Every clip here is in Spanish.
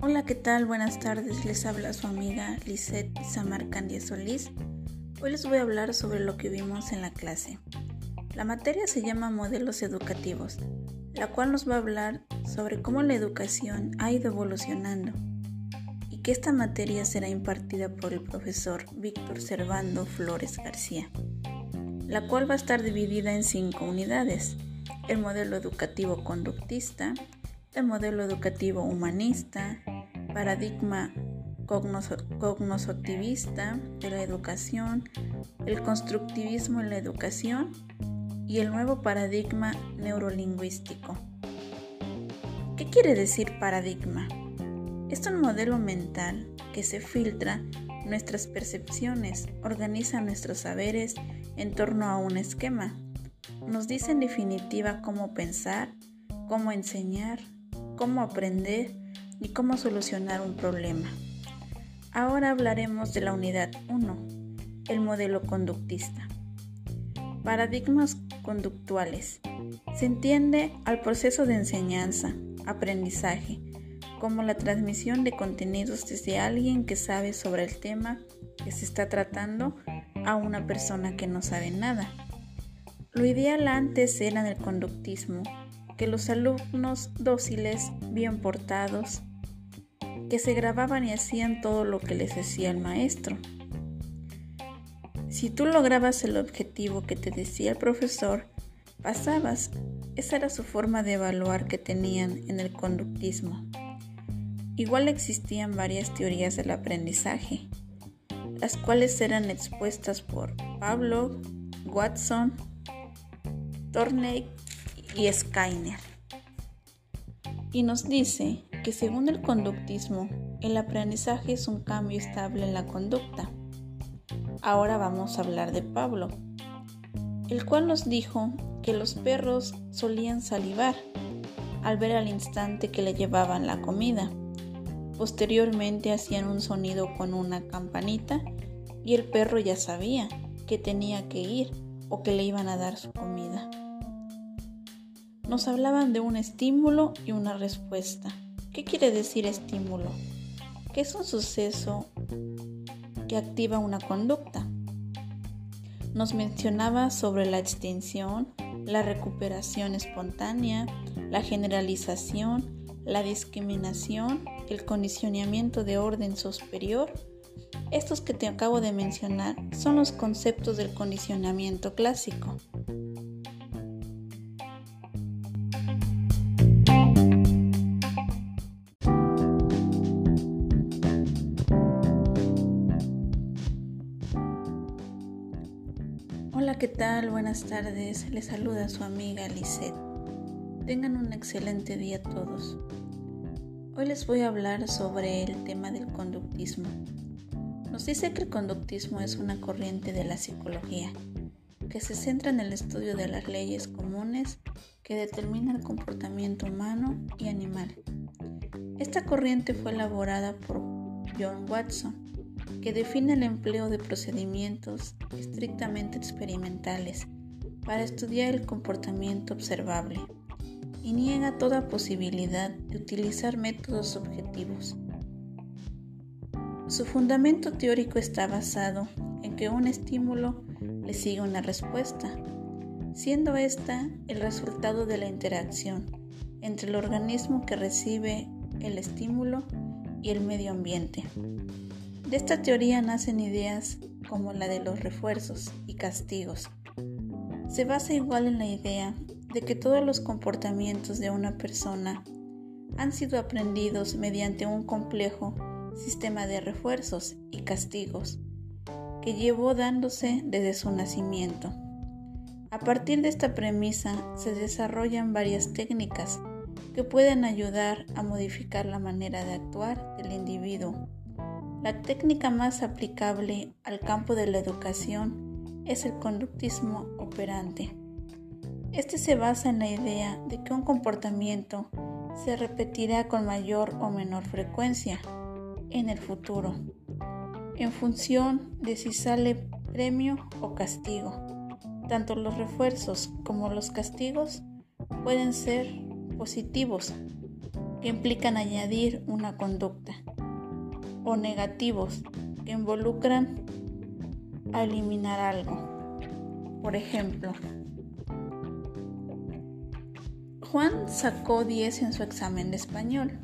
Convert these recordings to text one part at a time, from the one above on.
Hola, ¿qué tal? Buenas tardes. Les habla su amiga Lisette Samarcandia Solís. Hoy les voy a hablar sobre lo que vimos en la clase. La materia se llama Modelos Educativos, la cual nos va a hablar sobre cómo la educación ha ido evolucionando y que esta materia será impartida por el profesor Víctor Servando Flores García, la cual va a estar dividida en cinco unidades. El modelo educativo conductista, el modelo educativo humanista, paradigma cognoscitivista de la educación, el constructivismo en la educación y el nuevo paradigma neurolingüístico. ¿Qué quiere decir paradigma? Es un modelo mental que se filtra nuestras percepciones, organiza nuestros saberes en torno a un esquema. Nos dice en definitiva cómo pensar, cómo enseñar, cómo aprender y cómo solucionar un problema. Ahora hablaremos de la unidad 1, el modelo conductista. Paradigmas conductuales. Se entiende al proceso de enseñanza, aprendizaje, como la transmisión de contenidos desde alguien que sabe sobre el tema que se está tratando a una persona que no sabe nada. Lo ideal antes era el conductismo, que los alumnos dóciles, bien portados, que se grababan y hacían todo lo que les decía el maestro. Si tú lograbas el objetivo que te decía el profesor, pasabas. Esa era su forma de evaluar que tenían en el conductismo. Igual existían varias teorías del aprendizaje, las cuales eran expuestas por Pablo, Watson, Thorney y Skinner. Y nos dice que según el conductismo, el aprendizaje es un cambio estable en la conducta. Ahora vamos a hablar de Pablo, el cual nos dijo que los perros solían salivar al ver al instante que le llevaban la comida. Posteriormente hacían un sonido con una campanita y el perro ya sabía que tenía que ir o que le iban a dar su comida. Nos hablaban de un estímulo y una respuesta. ¿Qué quiere decir estímulo? Que es un suceso que activa una conducta. Nos mencionaba sobre la extinción, la recuperación espontánea, la generalización, la discriminación, el condicionamiento de orden superior. Estos que te acabo de mencionar son los conceptos del condicionamiento clásico. Hola, ¿qué tal? Buenas tardes. Les saluda su amiga Lisette. Tengan un excelente día todos. Hoy les voy a hablar sobre el tema del conductismo. Nos dice que el conductismo es una corriente de la psicología que se centra en el estudio de las leyes comunes que determinan el comportamiento humano y animal. Esta corriente fue elaborada por John Watson que define el empleo de procedimientos estrictamente experimentales para estudiar el comportamiento observable y niega toda posibilidad de utilizar métodos objetivos. Su fundamento teórico está basado en que un estímulo le sigue una respuesta, siendo esta el resultado de la interacción entre el organismo que recibe el estímulo y el medio ambiente. De esta teoría nacen ideas como la de los refuerzos y castigos. Se basa igual en la idea de que todos los comportamientos de una persona han sido aprendidos mediante un complejo sistema de refuerzos y castigos que llevó dándose desde su nacimiento. A partir de esta premisa se desarrollan varias técnicas que pueden ayudar a modificar la manera de actuar del individuo la técnica más aplicable al campo de la educación es el conductismo operante. Este se basa en la idea de que un comportamiento se repetirá con mayor o menor frecuencia en el futuro, en función de si sale premio o castigo. Tanto los refuerzos como los castigos pueden ser positivos, que implican añadir una conducta, o negativos, que involucran a eliminar algo. Por ejemplo, Juan sacó 10 en su examen de español.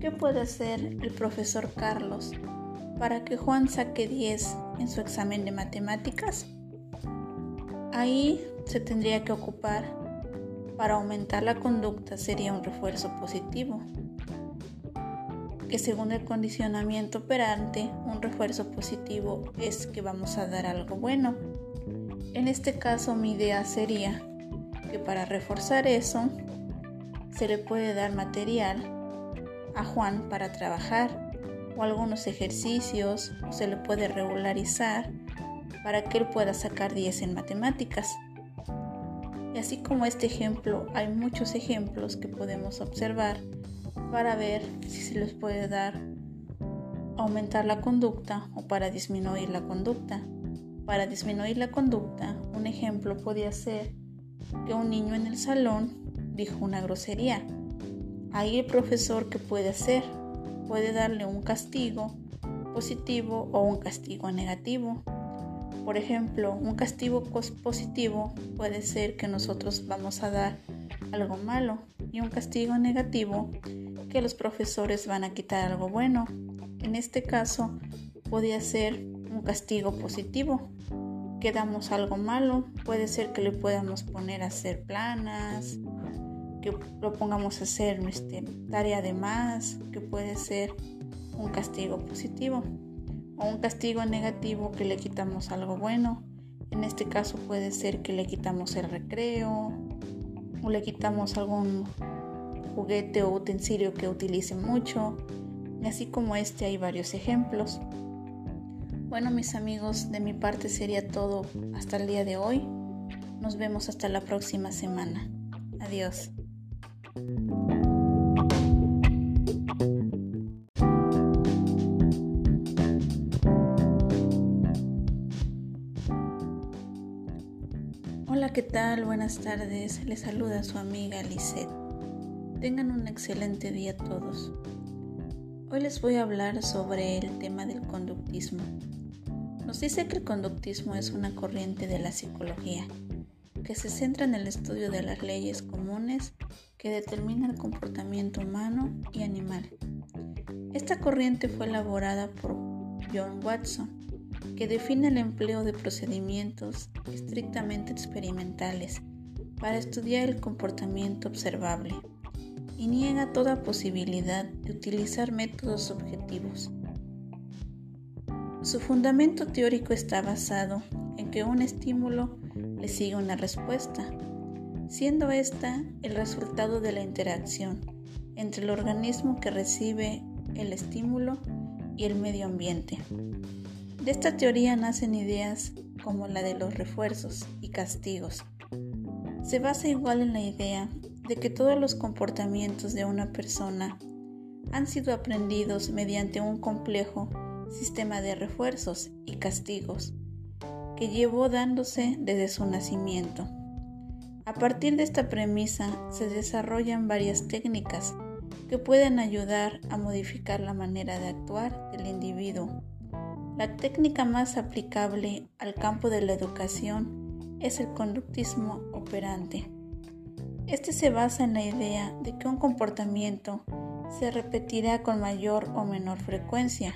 ¿Qué puede hacer el profesor Carlos para que Juan saque 10 en su examen de matemáticas? Ahí se tendría que ocupar para aumentar la conducta sería un refuerzo positivo, que según el condicionamiento operante, un refuerzo positivo es que vamos a dar algo bueno. En este caso mi idea sería que para reforzar eso se le puede dar material a Juan para trabajar o algunos ejercicios o se le puede regularizar para que él pueda sacar 10 en matemáticas. Y así como este ejemplo, hay muchos ejemplos que podemos observar para ver si se les puede dar aumentar la conducta o para disminuir la conducta. Para disminuir la conducta, un ejemplo podría ser que un niño en el salón dijo una grosería Ahí el profesor que puede hacer puede darle un castigo positivo o un castigo negativo. Por ejemplo, un castigo positivo puede ser que nosotros vamos a dar algo malo y un castigo negativo que los profesores van a quitar algo bueno. En este caso, podría ser un castigo positivo, que damos algo malo, puede ser que le podamos poner a hacer planas, que lo pongamos a hacer este, tarea de más, que puede ser un castigo positivo o un castigo negativo que le quitamos algo bueno. En este caso puede ser que le quitamos el recreo o le quitamos algún juguete o utensilio que utilice mucho. Y así como este hay varios ejemplos. Bueno mis amigos, de mi parte sería todo hasta el día de hoy. Nos vemos hasta la próxima semana. Adiós. Hola, ¿qué tal? Buenas tardes. Les saluda su amiga Lisette. Tengan un excelente día todos. Hoy les voy a hablar sobre el tema del conductismo. Nos dice que el conductismo es una corriente de la psicología que se centra en el estudio de las leyes comunes que determinan el comportamiento humano y animal. Esta corriente fue elaborada por John Watson, que define el empleo de procedimientos estrictamente experimentales para estudiar el comportamiento observable y niega toda posibilidad de utilizar métodos objetivos. Su fundamento teórico está basado en que un estímulo le sigue una respuesta, siendo esta el resultado de la interacción entre el organismo que recibe el estímulo y el medio ambiente. De esta teoría nacen ideas como la de los refuerzos y castigos. Se basa igual en la idea de que todos los comportamientos de una persona han sido aprendidos mediante un complejo sistema de refuerzos y castigos que llevó dándose desde su nacimiento. A partir de esta premisa se desarrollan varias técnicas que pueden ayudar a modificar la manera de actuar del individuo. La técnica más aplicable al campo de la educación es el conductismo operante. Este se basa en la idea de que un comportamiento se repetirá con mayor o menor frecuencia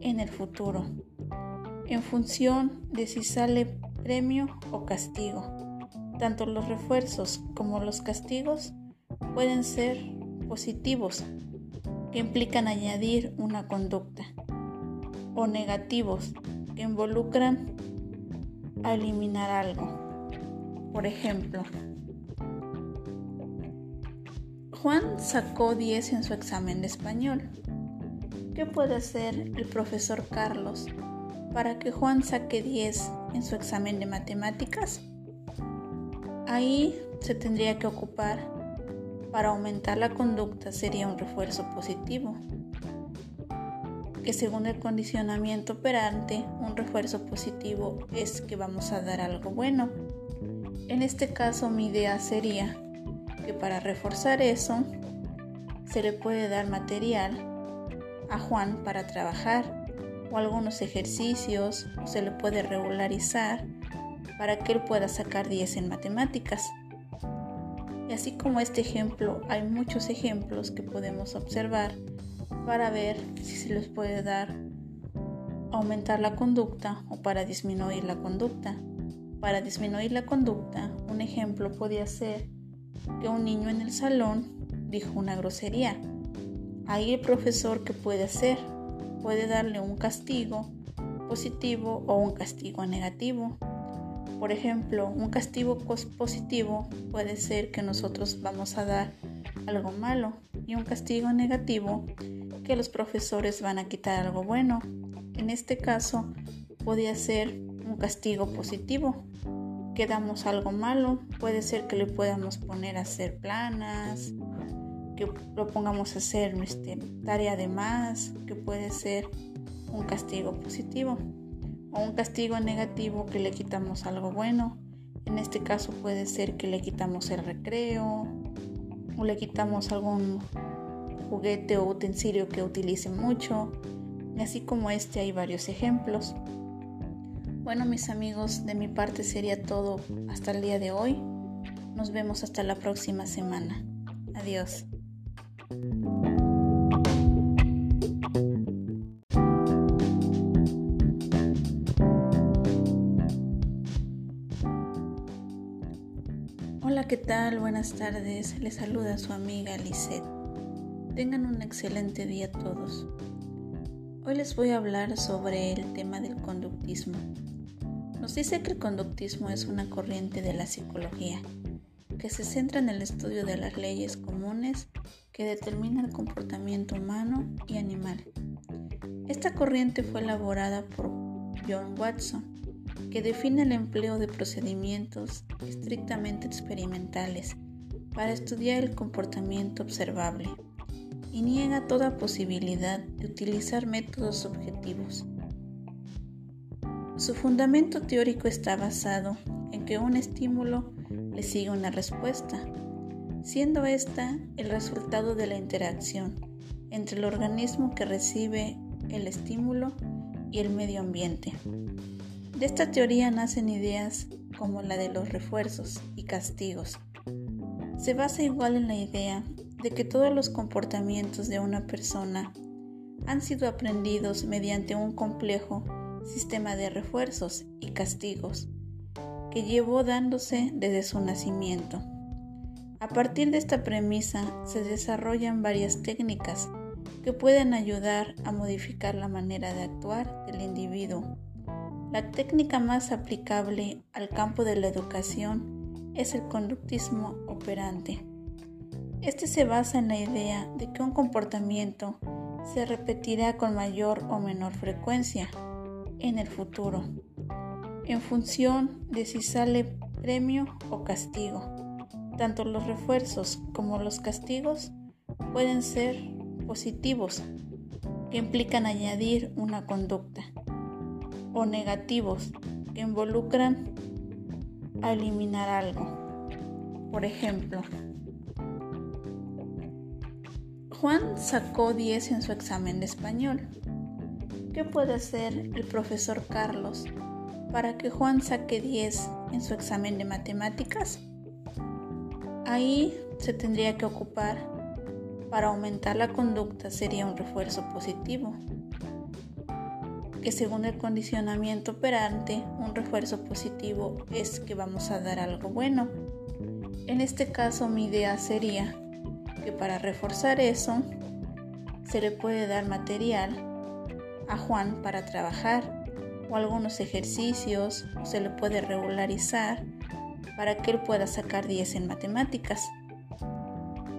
en el futuro en función de si sale premio o castigo. Tanto los refuerzos como los castigos pueden ser positivos, que implican añadir una conducta, o negativos, que involucran a eliminar algo. Por ejemplo, Juan sacó 10 en su examen de español. ¿Qué puede hacer el profesor Carlos para que Juan saque 10 en su examen de matemáticas. Ahí se tendría que ocupar para aumentar la conducta sería un refuerzo positivo, que según el condicionamiento operante, un refuerzo positivo es que vamos a dar algo bueno. En este caso mi idea sería que para reforzar eso se le puede dar material a Juan para trabajar o algunos ejercicios o se le puede regularizar para que él pueda sacar 10 en matemáticas. Y así como este ejemplo, hay muchos ejemplos que podemos observar para ver si se les puede dar aumentar la conducta o para disminuir la conducta. Para disminuir la conducta, un ejemplo podría ser que un niño en el salón dijo una grosería. Ahí el profesor que puede hacer puede darle un castigo positivo o un castigo negativo. Por ejemplo, un castigo positivo puede ser que nosotros vamos a dar algo malo y un castigo negativo que los profesores van a quitar algo bueno. En este caso, podría ser un castigo positivo, que damos algo malo, puede ser que le podamos poner a hacer planas, que lo pongamos a hacer este, tarea de más, que puede ser un castigo positivo o un castigo negativo que le quitamos algo bueno. En este caso puede ser que le quitamos el recreo o le quitamos algún juguete o utensilio que utilice mucho. Y así como este hay varios ejemplos. Bueno mis amigos, de mi parte sería todo hasta el día de hoy. Nos vemos hasta la próxima semana. Adiós. Buenas tardes. Les saluda su amiga Lisette. Tengan un excelente día todos. Hoy les voy a hablar sobre el tema del conductismo. Nos dice que el conductismo es una corriente de la psicología que se centra en el estudio de las leyes comunes que determinan el comportamiento humano y animal. Esta corriente fue elaborada por John Watson, que define el empleo de procedimientos estrictamente experimentales para estudiar el comportamiento observable y niega toda posibilidad de utilizar métodos objetivos. Su fundamento teórico está basado en que un estímulo le sigue una respuesta, siendo esta el resultado de la interacción entre el organismo que recibe el estímulo y el medio ambiente. De esta teoría nacen ideas como la de los refuerzos y castigos. Se basa igual en la idea de que todos los comportamientos de una persona han sido aprendidos mediante un complejo sistema de refuerzos y castigos que llevó dándose desde su nacimiento. A partir de esta premisa se desarrollan varias técnicas que pueden ayudar a modificar la manera de actuar del individuo. La técnica más aplicable al campo de la educación es el conductismo operante. Este se basa en la idea de que un comportamiento se repetirá con mayor o menor frecuencia en el futuro en función de si sale premio o castigo. Tanto los refuerzos como los castigos pueden ser positivos, que implican añadir una conducta, o negativos, que involucran a eliminar algo. Por ejemplo, Juan sacó 10 en su examen de español. ¿Qué puede hacer el profesor Carlos para que Juan saque 10 en su examen de matemáticas? Ahí se tendría que ocupar para aumentar la conducta sería un refuerzo positivo, que según el condicionamiento operante, un refuerzo positivo es que vamos a dar algo bueno. En este caso mi idea sería que para reforzar eso se le puede dar material a Juan para trabajar o algunos ejercicios o se le puede regularizar para que él pueda sacar 10 en matemáticas.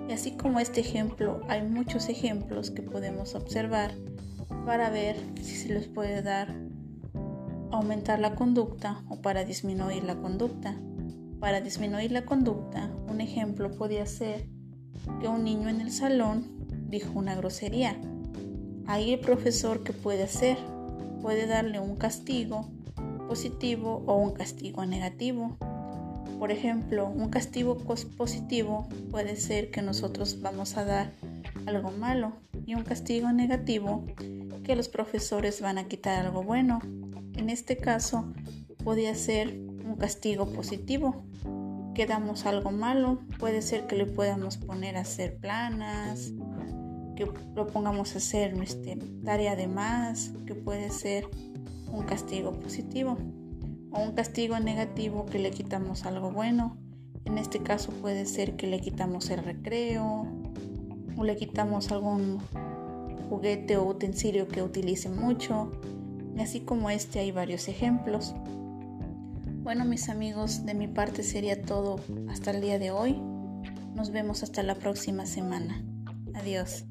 Y así como este ejemplo, hay muchos ejemplos que podemos observar para ver si se les puede dar aumentar la conducta o para disminuir la conducta. Para disminuir la conducta, un ejemplo podría ser que un niño en el salón dijo una grosería. Ahí el profesor que puede hacer puede darle un castigo positivo o un castigo negativo. Por ejemplo, un castigo positivo puede ser que nosotros vamos a dar algo malo y un castigo negativo que los profesores van a quitar algo bueno. En este caso, podría ser un castigo positivo, que damos algo malo, puede ser que le podamos poner a hacer planas, que lo pongamos a hacer este, tarea de más, que puede ser un castigo positivo o un castigo negativo que le quitamos algo bueno. En este caso puede ser que le quitamos el recreo o le quitamos algún juguete o utensilio que utilice mucho. Y así como este hay varios ejemplos. Bueno mis amigos, de mi parte sería todo hasta el día de hoy. Nos vemos hasta la próxima semana. Adiós.